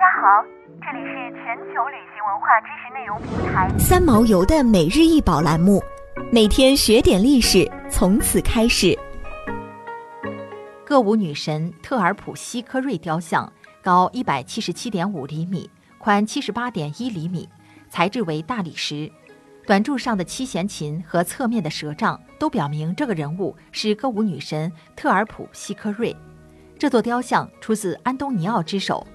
家好，这里是全球旅行文化知识内容平台三毛游的每日一宝栏目，每天学点历史，从此开始。歌舞女神特尔普西科瑞雕像高一百七十七点五厘米，宽七十八点一厘米，材质为大理石。短柱上的七弦琴和侧面的蛇杖都表明这个人物是歌舞女神特尔普西科瑞。这座雕像出自安东尼奥之手。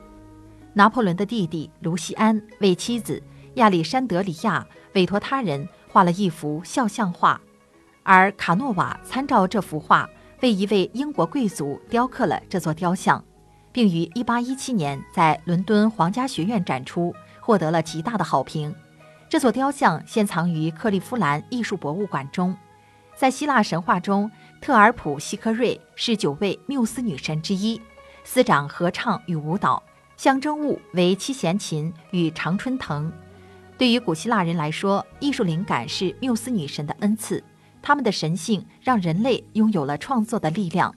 拿破仑的弟弟卢西安为妻子亚历山德里亚委托他人画了一幅肖像画，而卡诺瓦参照这幅画为一位英国贵族雕刻了这座雕像，并于1817年在伦敦皇家学院展出，获得了极大的好评。这座雕像现藏于克利夫兰艺术博物馆中。在希腊神话中，特尔普西科瑞是九位缪斯女神之一，司掌合唱与舞蹈，象征物为七弦琴与常春藤。对于古希腊人来说，艺术灵感是缪斯女神的恩赐，他们的神性让人类拥有了创作的力量。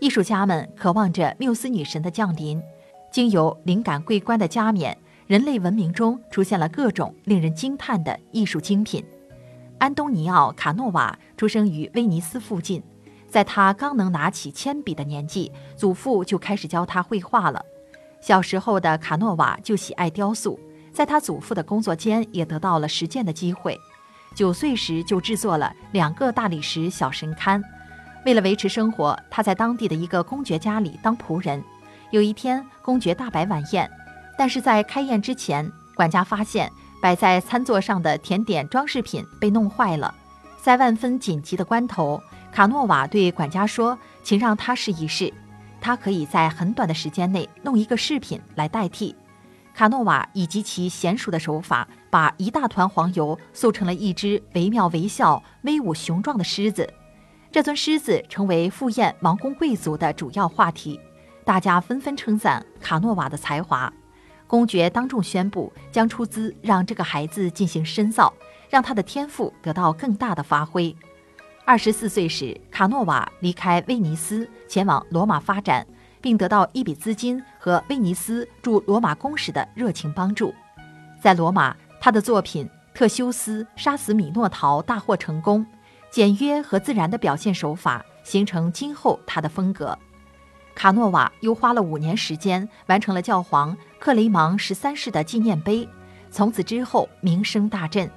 艺术家们渴望着缪斯女神的降临，经由灵感桂冠的加冕，人类文明中出现了各种令人惊叹的艺术精品。安东尼奥·卡诺瓦出生于威尼斯附近，在他刚能拿起铅笔的年纪，祖父就开始教他绘画了。小时候的卡诺瓦就喜爱雕塑，在他祖父的工作间也得到了实践的机会。九岁时就制作了两个大理石小神龛。为了维持生活，他在当地的一个公爵家里当仆人。有一天，公爵大摆晚宴，但是在开宴之前，管家发现。摆在餐桌上的甜点装饰品被弄坏了，在万分紧急的关头，卡诺瓦对管家说：“请让他试一试，他可以在很短的时间内弄一个饰品来代替。”卡诺瓦以极其娴熟的手法，把一大团黄油塑成了一只惟妙惟肖、威武雄壮的狮子。这尊狮子成为赴宴王公贵族的主要话题，大家纷纷称赞卡诺瓦的才华。公爵当众宣布，将出资让这个孩子进行深造，让他的天赋得到更大的发挥。二十四岁时，卡诺瓦离开威尼斯，前往罗马发展，并得到一笔资金和威尼斯驻罗马公使的热情帮助。在罗马，他的作品《特修斯杀死米诺陶》大获成功，简约和自然的表现手法形成今后他的风格。卡诺瓦又花了五年时间完成了教皇克雷芒十三世的纪念碑，从此之后名声大振。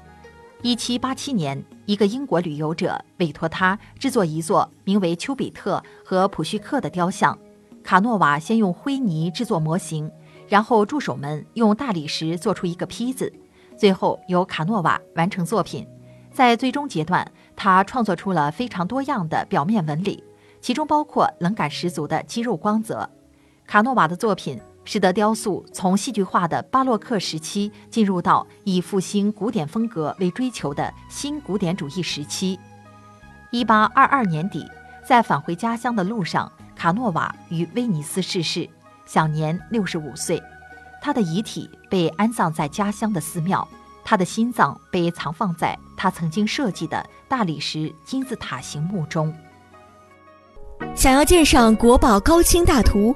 一七八七年，一个英国旅游者委托他制作一座名为丘比特和普绪克的雕像。卡诺瓦先用灰泥制作模型，然后助手们用大理石做出一个坯子，最后由卡诺瓦完成作品。在最终阶段，他创作出了非常多样的表面纹理。其中包括冷感十足的肌肉光泽。卡诺瓦的作品使得雕塑从戏剧化的巴洛克时期进入到以复兴古典风格为追求的新古典主义时期。一八二二年底，在返回家乡的路上，卡诺瓦于威尼斯逝世，享年六十五岁。他的遗体被安葬在家乡的寺庙，他的心脏被藏放在他曾经设计的大理石金字塔形墓中。想要鉴赏国宝高清大图，